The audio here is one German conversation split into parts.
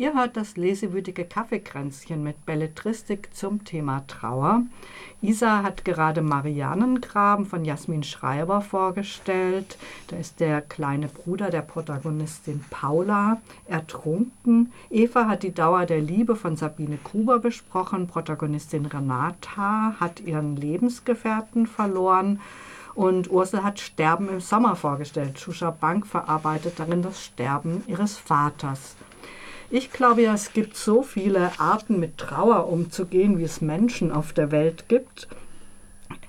Ihr hört das lesewütige Kaffeekränzchen mit Belletristik zum Thema Trauer. Isa hat gerade Marianengraben von Jasmin Schreiber vorgestellt. Da ist der kleine Bruder der Protagonistin Paula ertrunken. Eva hat die Dauer der Liebe von Sabine Gruber besprochen. Protagonistin Renata hat ihren Lebensgefährten verloren. Und Ursel hat Sterben im Sommer vorgestellt. Shusha Bank verarbeitet darin das Sterben ihres Vaters. Ich glaube ja, es gibt so viele Arten, mit Trauer umzugehen, wie es Menschen auf der Welt gibt.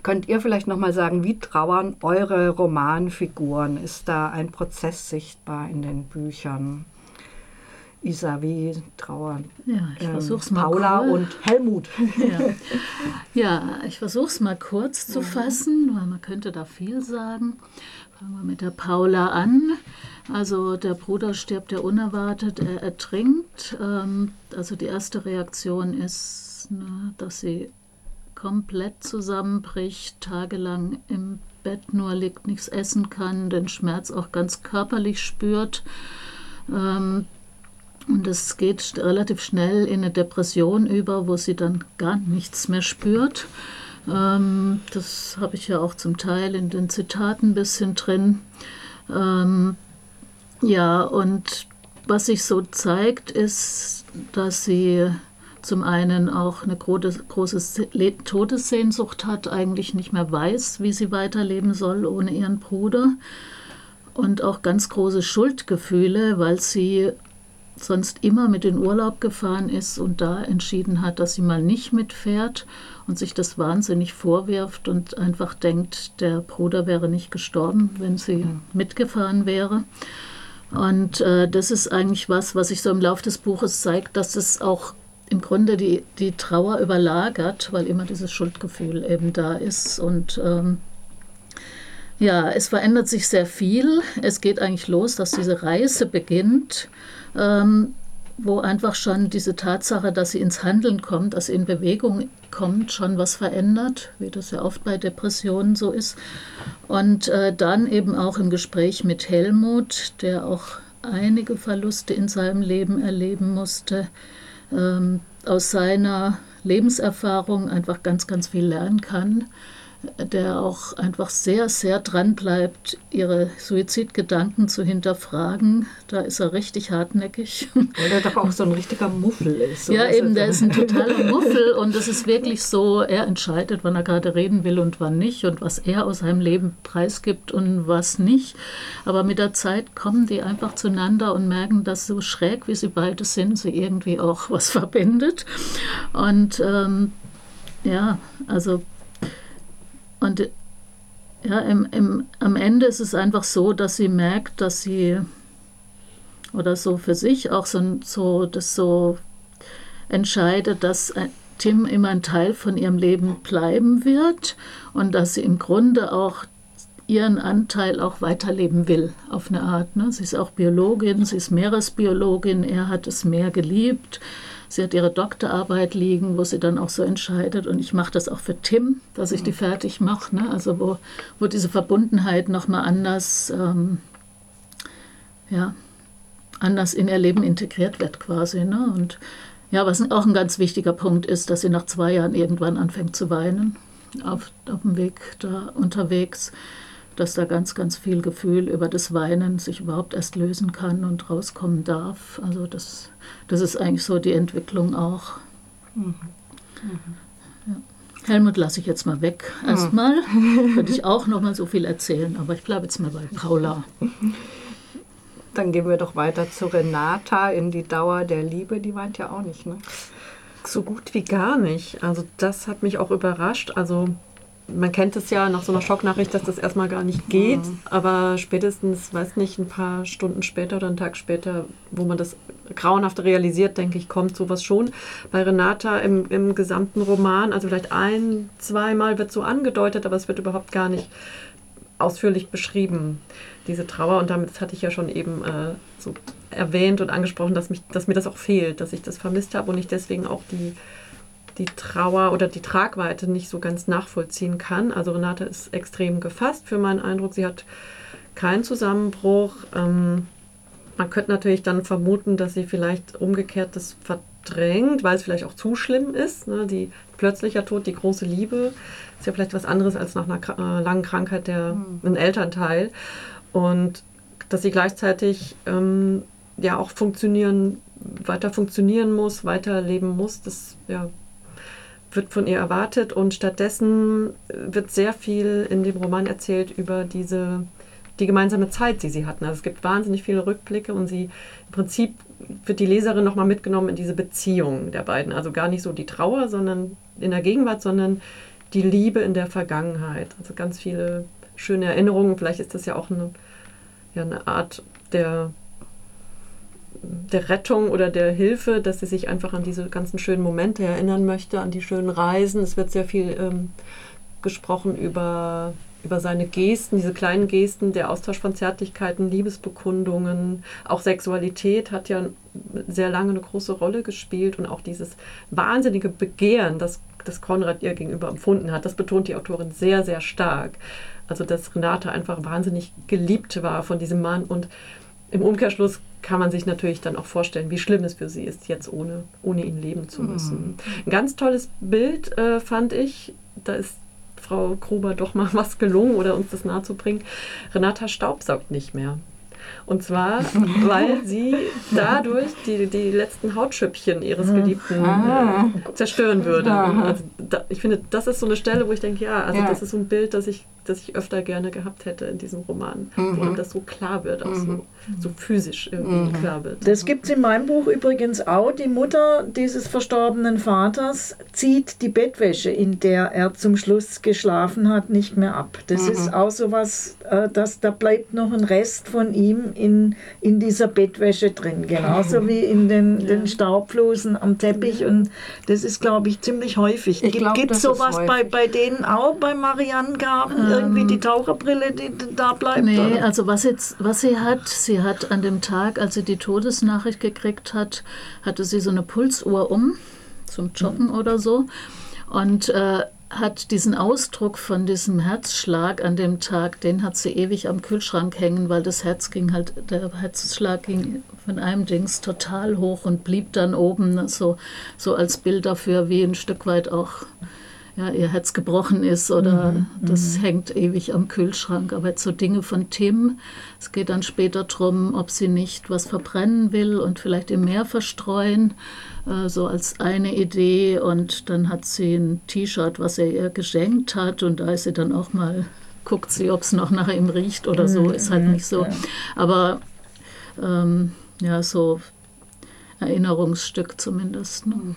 Könnt ihr vielleicht noch mal sagen, wie trauern eure Romanfiguren? Ist da ein Prozess sichtbar in den Büchern? Isa, wie trauern ja, ich ähm, versuch's mal Paula und Helmut? Ja, ja ich versuche es mal kurz zu fassen, weil man könnte da viel sagen. Fangen wir mit der Paula an. Also der Bruder stirbt ja unerwartet, er ertrinkt. Ähm, also die erste Reaktion ist, ne, dass sie komplett zusammenbricht, tagelang im Bett nur liegt, nichts essen kann, den Schmerz auch ganz körperlich spürt. Ähm, und es geht relativ schnell in eine Depression über, wo sie dann gar nichts mehr spürt. Ähm, das habe ich ja auch zum Teil in den Zitaten ein bisschen drin. Ja, und was sich so zeigt, ist, dass sie zum einen auch eine große, große Todessehnsucht hat, eigentlich nicht mehr weiß, wie sie weiterleben soll ohne ihren Bruder. Und auch ganz große Schuldgefühle, weil sie sonst immer mit in Urlaub gefahren ist und da entschieden hat, dass sie mal nicht mitfährt und sich das wahnsinnig vorwirft und einfach denkt, der Bruder wäre nicht gestorben, wenn sie mitgefahren wäre. Und äh, das ist eigentlich was, was sich so im Laufe des Buches zeigt, dass es auch im Grunde die, die Trauer überlagert, weil immer dieses Schuldgefühl eben da ist. Und ähm, ja, es verändert sich sehr viel. Es geht eigentlich los, dass diese Reise beginnt. Ähm, wo einfach schon diese Tatsache, dass sie ins Handeln kommt, dass sie in Bewegung kommt, schon was verändert, wie das ja oft bei Depressionen so ist. Und äh, dann eben auch im Gespräch mit Helmut, der auch einige Verluste in seinem Leben erleben musste, ähm, aus seiner Lebenserfahrung einfach ganz, ganz viel lernen kann der auch einfach sehr, sehr dran bleibt, ihre Suizidgedanken zu hinterfragen. Da ist er richtig hartnäckig. Weil er doch auch so ein richtiger Muffel ist. Ja, eben, der ist ein totaler Muffel und es ist wirklich so, er entscheidet, wann er gerade reden will und wann nicht und was er aus seinem Leben preisgibt und was nicht. Aber mit der Zeit kommen die einfach zueinander und merken, dass so schräg wie sie beide sind, sie irgendwie auch was verbindet. Und ähm, ja, also und ja, im, im, am Ende ist es einfach so, dass sie merkt, dass sie oder so für sich auch so, so das so entscheidet, dass äh, Tim immer ein Teil von ihrem Leben bleiben wird und dass sie im Grunde auch ihren Anteil auch weiterleben will, auf eine Art. Ne? Sie ist auch Biologin, sie ist Meeresbiologin, er hat es Meer geliebt Sie hat ihre Doktorarbeit liegen, wo sie dann auch so entscheidet. Und ich mache das auch für Tim, dass ich die fertig mache. Ne? Also wo, wo diese Verbundenheit nochmal anders, ähm, ja, anders in ihr Leben integriert wird quasi. Ne? Und ja, was auch ein ganz wichtiger Punkt ist, dass sie nach zwei Jahren irgendwann anfängt zu weinen auf, auf dem Weg da unterwegs dass da ganz, ganz viel Gefühl über das Weinen sich überhaupt erst lösen kann und rauskommen darf. Also das, das ist eigentlich so die Entwicklung auch. Mhm. Mhm. Ja. Helmut lasse ich jetzt mal weg. Erstmal mhm. könnte ich auch noch mal so viel erzählen, aber ich bleibe jetzt mal bei Paula. Dann gehen wir doch weiter zu Renata in die Dauer der Liebe. Die weint ja auch nicht, ne? So gut wie gar nicht. Also das hat mich auch überrascht. Also man kennt es ja nach so einer Schocknachricht, dass das erstmal gar nicht geht, mhm. aber spätestens, weiß nicht, ein paar Stunden später oder einen Tag später, wo man das grauenhaft realisiert, denke ich, kommt sowas schon. Bei Renata im, im gesamten Roman, also vielleicht ein, zweimal wird so angedeutet, aber es wird überhaupt gar nicht ausführlich beschrieben, diese Trauer. Und damit hatte ich ja schon eben äh, so erwähnt und angesprochen, dass, mich, dass mir das auch fehlt, dass ich das vermisst habe und ich deswegen auch die die Trauer oder die Tragweite nicht so ganz nachvollziehen kann. Also Renate ist extrem gefasst für meinen Eindruck. Sie hat keinen Zusammenbruch. Ähm, man könnte natürlich dann vermuten, dass sie vielleicht umgekehrt das verdrängt, weil es vielleicht auch zu schlimm ist. Ne? Die plötzlicher Tod, die große Liebe, ist ja vielleicht was anderes als nach einer äh, langen Krankheit der mhm. ein Elternteil. Und dass sie gleichzeitig ähm, ja auch funktionieren, weiter funktionieren muss, weiterleben muss, das ja, wird von ihr erwartet. Und stattdessen wird sehr viel in dem Roman erzählt über diese die gemeinsame Zeit, die sie hatten. Also es gibt wahnsinnig viele Rückblicke und sie im Prinzip wird die Leserin nochmal mitgenommen in diese Beziehung der beiden. Also gar nicht so die Trauer, sondern in der Gegenwart, sondern die Liebe in der Vergangenheit. Also ganz viele schöne Erinnerungen. Vielleicht ist das ja auch eine, ja, eine Art der, der Rettung oder der Hilfe, dass sie sich einfach an diese ganzen schönen Momente erinnern möchte, an die schönen Reisen. Es wird sehr viel ähm, gesprochen über über seine Gesten, diese kleinen Gesten, der Austausch von Zärtlichkeiten, Liebesbekundungen, auch Sexualität hat ja sehr lange eine große Rolle gespielt und auch dieses wahnsinnige Begehren, das, das Konrad ihr gegenüber empfunden hat, das betont die Autorin sehr, sehr stark. Also, dass Renate einfach wahnsinnig geliebt war von diesem Mann und im Umkehrschluss kann man sich natürlich dann auch vorstellen, wie schlimm es für sie ist, jetzt ohne, ohne ihn leben zu müssen. Mhm. Ein ganz tolles Bild äh, fand ich, da ist Frau Gruber doch mal was gelungen oder uns das nahezubringen. Renata staubsaugt nicht mehr. Und zwar, weil sie dadurch die, die letzten Hautschüppchen ihres hm. Geliebten ah. äh, zerstören würde. Also da, ich finde, das ist so eine Stelle, wo ich denke, ja, also ja. das ist so ein Bild, das ich, das ich öfter gerne gehabt hätte in diesem Roman, mhm. wo einem das so klar wird, auch mhm. so, so physisch irgendwie mhm. klar wird. Das gibt es in meinem Buch übrigens auch. Die Mutter dieses verstorbenen Vaters zieht die Bettwäsche, in der er zum Schluss geschlafen hat, nicht mehr ab. Das ist mhm. auch so was, äh, dass da bleibt noch ein Rest von ihm in, in dieser Bettwäsche drin, genauso wie in den, ja. den Staubflosen am Teppich. Und das ist, glaube ich, ziemlich häufig. Gibt es sowas bei, bei denen auch, bei Marianne Graben? Ähm, irgendwie die Taucherbrille, die da bleibt? Nee, oder? also was, jetzt, was sie hat, sie hat an dem Tag, als sie die Todesnachricht gekriegt hat, hatte sie so eine Pulsuhr um, zum Joggen mhm. oder so. Und äh, hat diesen Ausdruck von diesem Herzschlag an dem Tag, den hat sie ewig am Kühlschrank hängen, weil das Herz ging halt, der Herzschlag ging von einem Dings total hoch und blieb dann oben, so, so als Bild dafür, wie ein Stück weit auch ja, ihr Herz gebrochen ist oder mhm, das mhm. hängt ewig am Kühlschrank. Aber jetzt so Dinge von Tim, es geht dann später darum, ob sie nicht was verbrennen will und vielleicht im Meer verstreuen, äh, so als eine Idee. Und dann hat sie ein T-Shirt, was er ihr geschenkt hat und da ist sie dann auch mal, guckt sie, ob es noch nach ihm riecht oder so, mhm, ist halt nicht so. Aber ähm, ja, so Erinnerungsstück zumindest. Ne?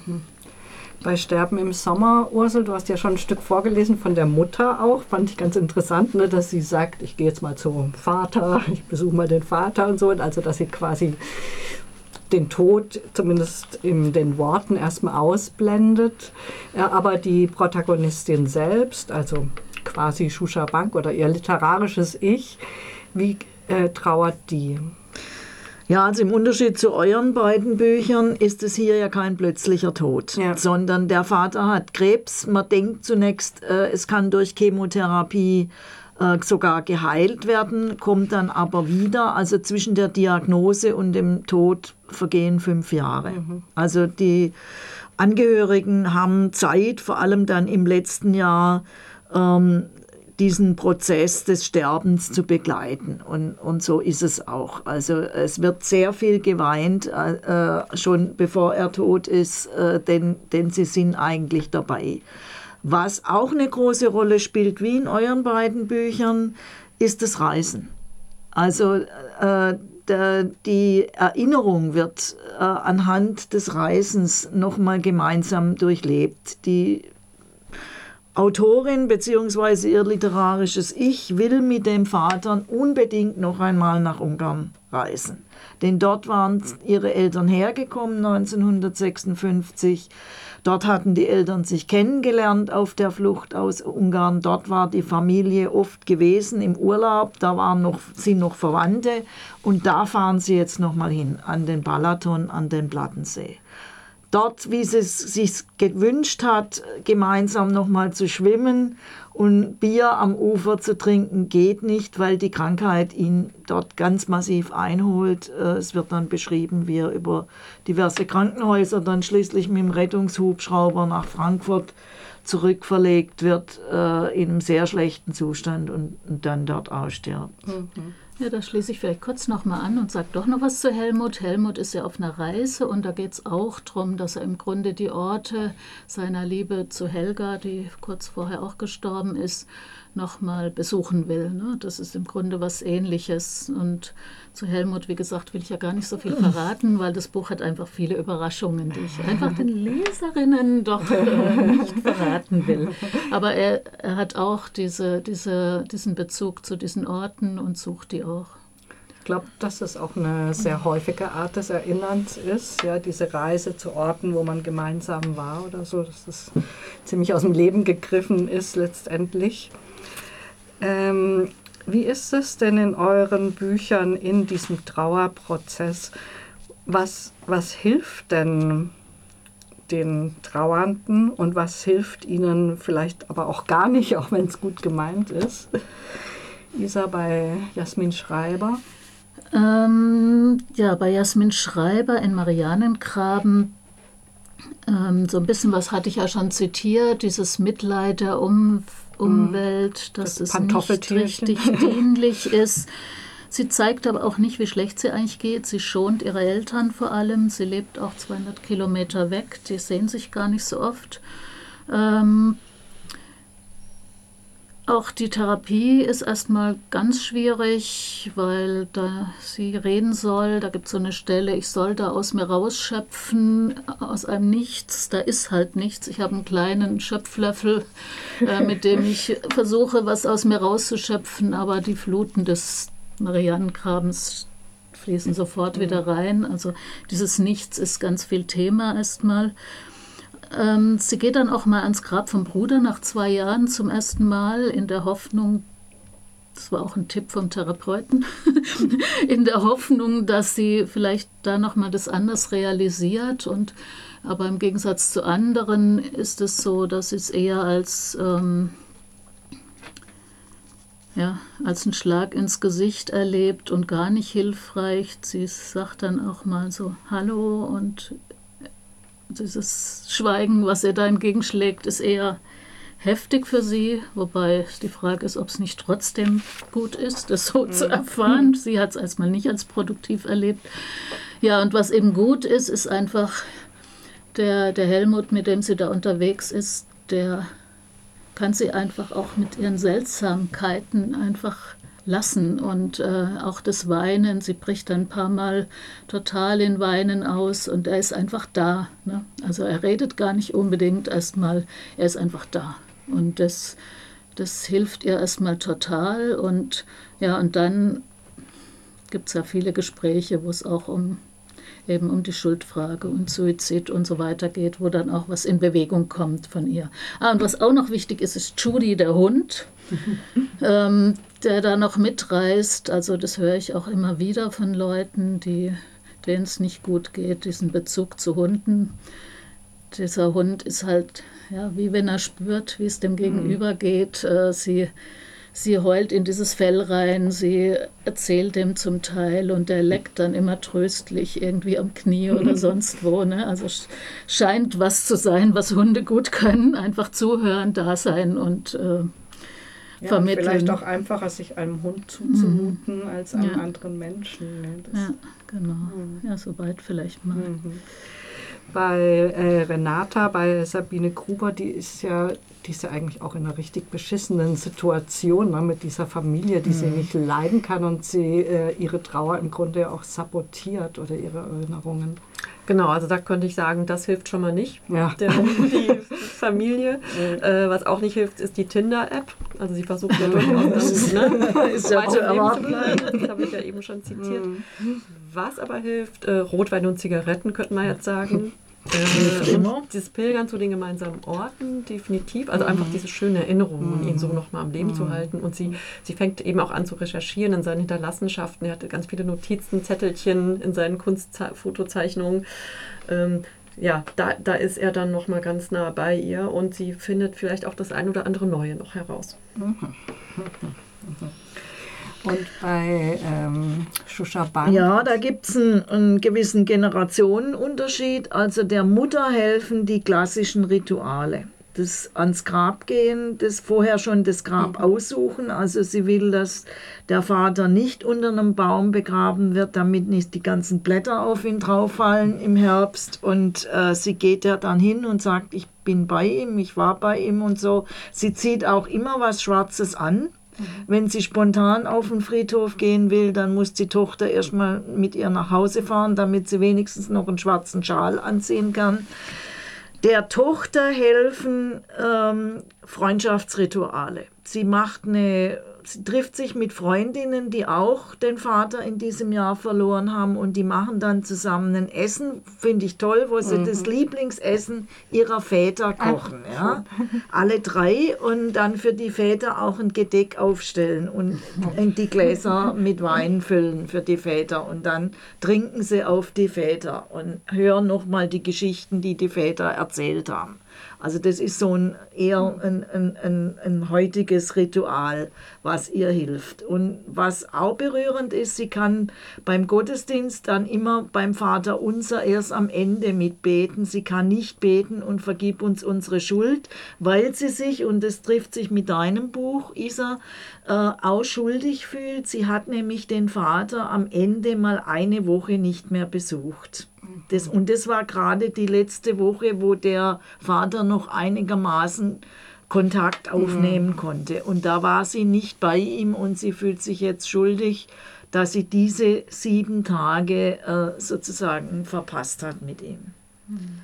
Bei Sterben im Sommer, Ursel, du hast ja schon ein Stück vorgelesen von der Mutter auch, fand ich ganz interessant, ne, dass sie sagt, ich gehe jetzt mal zum Vater, ich besuche mal den Vater und so, also dass sie quasi den Tod zumindest in den Worten erstmal ausblendet, aber die Protagonistin selbst, also quasi Shusha Bank oder ihr literarisches Ich, wie äh, trauert die? Ja, also im Unterschied zu euren beiden Büchern ist es hier ja kein plötzlicher Tod, ja. sondern der Vater hat Krebs. Man denkt zunächst, äh, es kann durch Chemotherapie äh, sogar geheilt werden, kommt dann aber wieder. Also zwischen der Diagnose und dem Tod vergehen fünf Jahre. Mhm. Also die Angehörigen haben Zeit, vor allem dann im letzten Jahr, ähm, diesen Prozess des Sterbens zu begleiten. Und, und so ist es auch. Also es wird sehr viel geweint, äh, schon bevor er tot ist, äh, denn, denn sie sind eigentlich dabei. Was auch eine große Rolle spielt, wie in euren beiden Büchern, ist das Reisen. Also äh, der, die Erinnerung wird äh, anhand des Reisens nochmal gemeinsam durchlebt. Die Autorin bzw. ihr literarisches Ich will mit dem Vater unbedingt noch einmal nach Ungarn reisen. Denn dort waren ihre Eltern hergekommen 1956. Dort hatten die Eltern sich kennengelernt auf der Flucht aus Ungarn. Dort war die Familie oft gewesen im Urlaub. Da waren noch, sind noch Verwandte. Und da fahren sie jetzt noch mal hin, an den Balaton, an den Plattensee. Dort, wie sie es sich gewünscht hat, gemeinsam nochmal zu schwimmen und Bier am Ufer zu trinken geht nicht, weil die Krankheit ihn dort ganz massiv einholt. Äh, es wird dann beschrieben, wie er über diverse Krankenhäuser dann schließlich mit dem Rettungshubschrauber nach Frankfurt zurückverlegt wird, äh, in einem sehr schlechten Zustand und, dann dort ausstirbt. Mhm. Ja, da schließe ich vielleicht kurz nochmal an und sage doch noch was zu Helmut. Helmut ist ja auf einer Reise und da geht es auch darum, dass er im Grunde die Orte seiner Liebe zu Helga, die kurz vorher auch gestorben ist, nochmal besuchen will. Ne? Das ist im Grunde was Ähnliches. Und zu Helmut, wie gesagt, will ich ja gar nicht so viel verraten, weil das Buch hat einfach viele Überraschungen, die ich einfach den Leserinnen doch äh, nicht verraten will. Aber er, er hat auch diese, diese, diesen Bezug zu diesen Orten und sucht die auch. Ich glaube, dass es auch eine sehr häufige Art des Erinnerns ist, ja, diese Reise zu Orten, wo man gemeinsam war oder so, dass es ziemlich aus dem Leben gegriffen ist letztendlich. Ähm, wie ist es denn in euren Büchern in diesem Trauerprozess? Was, was hilft denn den Trauernden und was hilft ihnen vielleicht aber auch gar nicht, auch wenn es gut gemeint ist? Isa bei Jasmin Schreiber. Ähm, ja, bei Jasmin Schreiber in Marianengraben ähm, so ein bisschen was hatte ich ja schon zitiert, dieses Mitleid der um Umwelt, mhm. dass das es nicht richtig dienlich ist. Sie zeigt aber auch nicht, wie schlecht sie eigentlich geht. Sie schont ihre Eltern vor allem. Sie lebt auch 200 Kilometer weg. Die sehen sich gar nicht so oft. Ähm, auch die Therapie ist erstmal ganz schwierig, weil da sie reden soll. Da gibt es so eine Stelle, ich soll da aus mir rausschöpfen, aus einem Nichts. Da ist halt nichts. Ich habe einen kleinen Schöpflöffel, äh, mit dem ich versuche, was aus mir rauszuschöpfen, aber die Fluten des Marianengrabens fließen sofort wieder rein. Also dieses Nichts ist ganz viel Thema erstmal. Ähm, sie geht dann auch mal ans Grab vom Bruder nach zwei Jahren zum ersten Mal in der Hoffnung, das war auch ein Tipp vom Therapeuten, in der Hoffnung, dass sie vielleicht da nochmal das anders realisiert. Und, aber im Gegensatz zu anderen ist es so, dass sie es eher als, ähm, ja, als einen Schlag ins Gesicht erlebt und gar nicht hilfreich. Sie sagt dann auch mal so Hallo und dieses Schweigen, was er da entgegenschlägt, ist eher heftig für sie, wobei die Frage ist, ob es nicht trotzdem gut ist, das so mhm. zu erfahren. Sie hat es erstmal nicht als produktiv erlebt. Ja, und was eben gut ist, ist einfach der, der Helmut, mit dem sie da unterwegs ist, der kann sie einfach auch mit ihren Seltsamkeiten einfach lassen und äh, auch das Weinen. Sie bricht dann ein paar Mal total in Weinen aus und er ist einfach da. Ne? Also er redet gar nicht unbedingt erstmal, er ist einfach da. Und das, das hilft ihr erstmal total. Und ja, und dann gibt es ja viele Gespräche, wo es auch um eben um die Schuldfrage und Suizid und so weiter geht, wo dann auch was in Bewegung kommt von ihr. Ah, und was auch noch wichtig ist, ist Judy, der Hund, ähm, der da noch mitreist. Also das höre ich auch immer wieder von Leuten, die, denen es nicht gut geht, diesen Bezug zu Hunden. Dieser Hund ist halt, ja, wie wenn er spürt, wie es dem Gegenüber geht. Äh, sie sie heult in dieses Fell rein, sie erzählt ihm zum Teil und der leckt dann immer tröstlich irgendwie am Knie oder sonst wo. Ne? Also scheint was zu sein, was Hunde gut können, einfach zuhören, da sein und äh, ja, vermitteln. vielleicht auch einfacher, sich einem Hund zuzumuten mhm. als einem ja. anderen Menschen. Ne? ja, genau. Mhm. Ja, soweit vielleicht mal. Mhm. Bei äh, Renata, bei Sabine Gruber, die ist ja die ist ja eigentlich auch in einer richtig beschissenen Situation ne, mit dieser Familie, die mhm. sie nicht leiden kann und sie äh, ihre Trauer im Grunde auch sabotiert oder ihre Erinnerungen. Genau, also da könnte ich sagen, das hilft schon mal nicht. Ja. Der, die Familie. äh, was auch nicht hilft, ist die Tinder-App. Also sie versucht ja durchaus ne, ist ja weiter zu bleiben. Das habe ich ja eben schon zitiert. Was aber hilft, äh, Rotwein und Zigaretten, könnte man jetzt sagen. Äh, dieses Pilgern zu den gemeinsamen Orten, definitiv. Also mhm. einfach diese schöne Erinnerung und ihn so mhm. nochmal am Leben mhm. zu halten. Und sie, sie fängt eben auch an zu recherchieren in seinen Hinterlassenschaften. Er hatte ganz viele Notizen, Zettelchen in seinen Kunstfotozeichnungen. Ähm, ja, da, da ist er dann nochmal ganz nah bei ihr und sie findet vielleicht auch das ein oder andere Neue noch heraus. Mhm. Und bei ähm, Shushaban? Ja, da gibt es einen, einen, gewissen Generationenunterschied. Also der Mutter helfen die klassischen Rituale. Das ans Grab gehen, das vorher schon das Grab mhm. aussuchen. Also sie will, dass der Vater nicht unter einem Baum begraben wird, damit nicht die ganzen Blätter auf ihn drauffallen im Herbst. Und äh, sie geht ja dann hin und sagt, ich bin bei ihm, ich war bei ihm und so. Sie zieht auch immer was Schwarzes an. Wenn sie spontan auf den Friedhof gehen will, dann muss die Tochter erstmal mit ihr nach Hause fahren, damit sie wenigstens noch einen schwarzen Schal anziehen kann. Der Tochter helfen ähm, Freundschaftsrituale. Sie macht eine sie trifft sich mit Freundinnen, die auch den Vater in diesem Jahr verloren haben und die machen dann zusammen ein Essen, finde ich toll, wo sie mhm. das Lieblingsessen ihrer Väter kochen. Ach, ja. Alle drei und dann für die Väter auch ein Gedeck aufstellen und die Gläser mit Wein füllen für die Väter und dann trinken sie auf die Väter und hören nochmal die Geschichten, die die Väter erzählt haben. Also das ist so ein eher ein, ein, ein, ein heutiges Ritual, was ihr hilft. Und was auch berührend ist, sie kann beim Gottesdienst dann immer beim Vater unser erst am Ende mitbeten. Sie kann nicht beten und vergib uns unsere Schuld, weil sie sich, und das trifft sich mit deinem Buch, Isa, äh, auch schuldig fühlt. Sie hat nämlich den Vater am Ende mal eine Woche nicht mehr besucht. Das, und das war gerade die letzte Woche, wo der Vater noch einigermaßen Kontakt mhm. aufnehmen mhm. konnte. Und da war sie nicht bei ihm und sie fühlt sich jetzt schuldig, dass sie diese sieben Tage äh, sozusagen verpasst hat mit ihm. Mhm.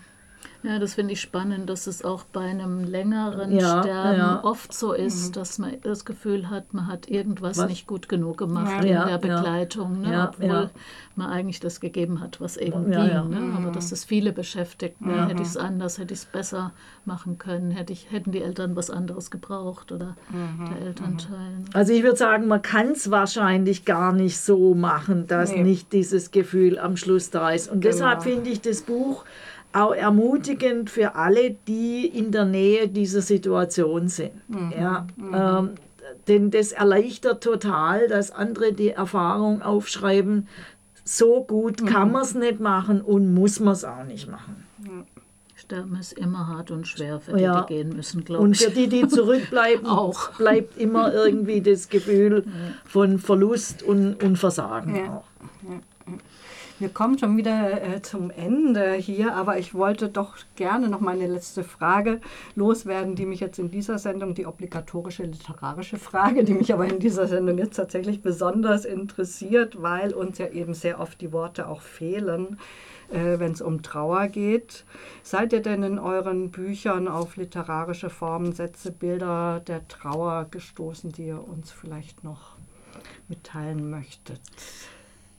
Ja, das finde ich spannend, dass es auch bei einem längeren ja, Sterben ja. oft so ist, mhm. dass man das Gefühl hat, man hat irgendwas was? nicht gut genug gemacht ja, in der Begleitung, ne? obwohl man eigentlich das gegeben hat, was eben ging. Ne? Mhm. Aber dass es viele beschäftigt. Ne? Hätte ich es anders, hätte ich es besser machen können, hätte ich, hätten die Eltern was anderes gebraucht oder mhm. der Elternteil. Ne? Also ich würde sagen, man kann es wahrscheinlich gar nicht so machen, dass nee. nicht dieses Gefühl am Schluss da ist. Und genau. deshalb finde ich das Buch auch ermutigend für alle, die in der Nähe dieser Situation sind. Mhm. Ja, mhm. ähm, denn das erleichtert total, dass andere die Erfahrung aufschreiben, so gut kann mhm. man es nicht machen und muss man es auch nicht machen. Sterben ist immer hart und schwer für die, ja. die gehen müssen, glaube ich. Und für die, die zurückbleiben, auch. bleibt immer irgendwie das Gefühl von Verlust und, und Versagen ja. auch. Wir kommen schon wieder äh, zum Ende hier, aber ich wollte doch gerne noch meine letzte Frage loswerden, die mich jetzt in dieser Sendung, die obligatorische literarische Frage, die mich aber in dieser Sendung jetzt tatsächlich besonders interessiert, weil uns ja eben sehr oft die Worte auch fehlen, äh, wenn es um Trauer geht. Seid ihr denn in euren Büchern auf literarische Formen, Sätze, Bilder der Trauer gestoßen, die ihr uns vielleicht noch mitteilen möchtet?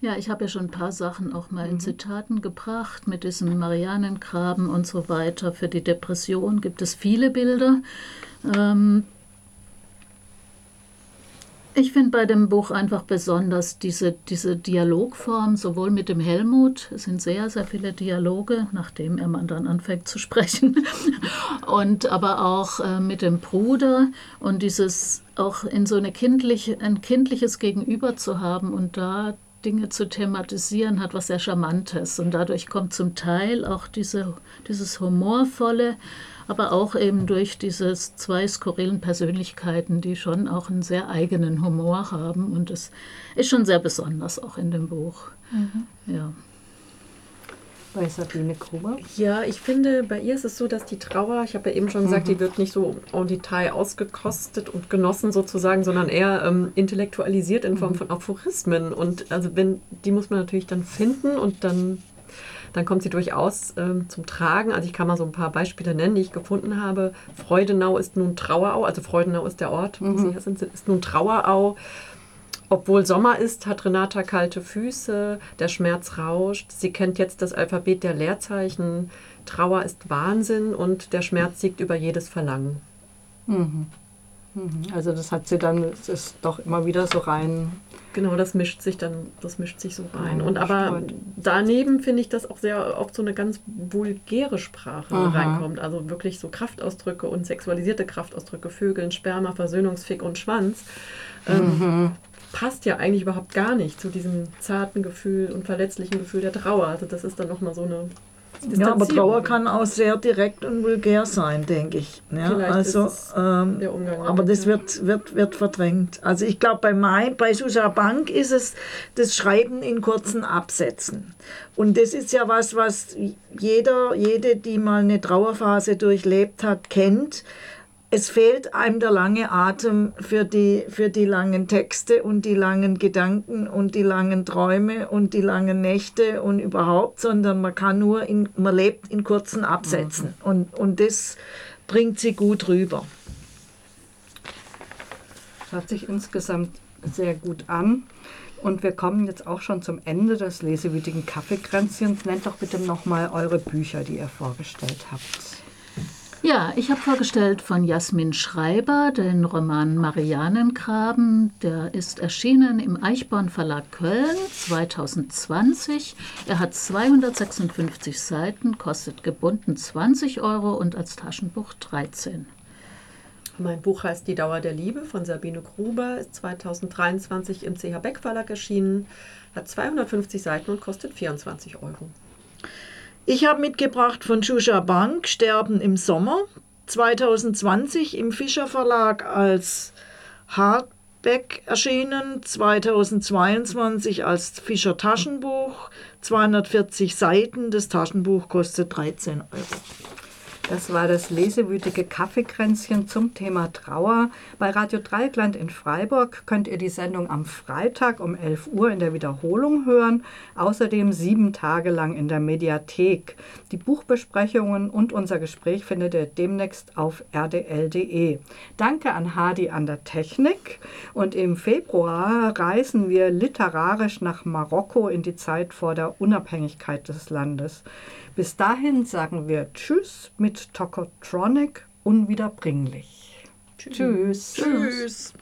Ja, ich habe ja schon ein paar Sachen auch mal in mhm. Zitaten gebracht, mit diesem Marianengraben und so weiter. Für die Depression gibt es viele Bilder. Ähm ich finde bei dem Buch einfach besonders diese, diese Dialogform, sowohl mit dem Helmut, es sind sehr, sehr viele Dialoge, nachdem er man dann anfängt zu sprechen, und aber auch äh, mit dem Bruder und dieses auch in so eine kindliche, ein kindliches Gegenüber zu haben und da Dinge zu thematisieren, hat was sehr Charmantes. Und dadurch kommt zum Teil auch diese, dieses Humorvolle, aber auch eben durch diese zwei skurrilen Persönlichkeiten, die schon auch einen sehr eigenen Humor haben. Und es ist schon sehr besonders auch in dem Buch. Mhm. Ja bei Sabine Gruber? Ja, ich finde, bei ihr ist es so, dass die Trauer, ich habe ja eben schon gesagt, mhm. die wird nicht so en Detail ausgekostet und genossen sozusagen, sondern eher ähm, intellektualisiert in Form mhm. von Aphorismen. Und also wenn, die muss man natürlich dann finden und dann, dann kommt sie durchaus ähm, zum Tragen. Also ich kann mal so ein paar Beispiele nennen, die ich gefunden habe. Freudenau ist nun Trauerau, also Freudenau ist der Ort, mhm. wo sie hier sind, ist nun Trauerau. Obwohl Sommer ist, hat Renata kalte Füße, der Schmerz rauscht. Sie kennt jetzt das Alphabet der Leerzeichen. Trauer ist Wahnsinn und der Schmerz siegt über jedes Verlangen. Mhm. Mhm. Also das hat sie dann, es ist doch immer wieder so rein. Genau, das mischt sich dann, das mischt sich so rein. Und aber daneben finde ich, dass auch sehr oft so eine ganz vulgäre Sprache Aha. reinkommt. Also wirklich so Kraftausdrücke und sexualisierte Kraftausdrücke, Vögeln, Sperma, Versöhnungsfick und Schwanz. Ähm, mhm. Passt ja eigentlich überhaupt gar nicht zu diesem zarten Gefühl und verletzlichen Gefühl der Trauer. Also das ist dann nochmal so eine ja, aber Trauer kann auch sehr direkt und vulgär sein, denke ich. Ja, also, ähm, aber das wird, wird, wird verdrängt. Also ich glaube, bei, Mai, bei Susha Bank ist es das Schreiben in kurzen Absätzen. Und das ist ja was, was jeder, jede, die mal eine Trauerphase durchlebt hat, kennt es fehlt einem der lange Atem für die, für die langen Texte und die langen Gedanken und die langen Träume und die langen Nächte und überhaupt, sondern man kann nur, in, man lebt in kurzen Absätzen mhm. und, und das bringt sie gut rüber. Das hört sich insgesamt sehr gut an. Und wir kommen jetzt auch schon zum Ende des lesewütigen Kaffeekränzchens. Nennt doch bitte nochmal eure Bücher, die ihr vorgestellt habt. Ja, ich habe vorgestellt von Jasmin Schreiber den Roman Marianengraben. Der ist erschienen im Eichborn Verlag Köln 2020. Er hat 256 Seiten, kostet gebunden 20 Euro und als Taschenbuch 13. Mein Buch heißt Die Dauer der Liebe von Sabine Gruber, ist 2023 im CH Beck Verlag erschienen, hat 250 Seiten und kostet 24 Euro. Ich habe mitgebracht von Shusha Bank Sterben im Sommer 2020 im Fischer Verlag als Hardback erschienen, 2022 als Fischer Taschenbuch, 240 Seiten. Das Taschenbuch kostet 13 Euro. Das war das lesewütige Kaffeekränzchen zum Thema Trauer. Bei Radio Dreieckland in Freiburg könnt ihr die Sendung am Freitag um 11 Uhr in der Wiederholung hören. Außerdem sieben Tage lang in der Mediathek. Die Buchbesprechungen und unser Gespräch findet ihr demnächst auf rdl.de. Danke an Hadi an der Technik. Und im Februar reisen wir literarisch nach Marokko in die Zeit vor der Unabhängigkeit des Landes. Bis dahin sagen wir Tschüss mit Tokotronic unwiederbringlich. Tschüss. Tschüss. Tschüss.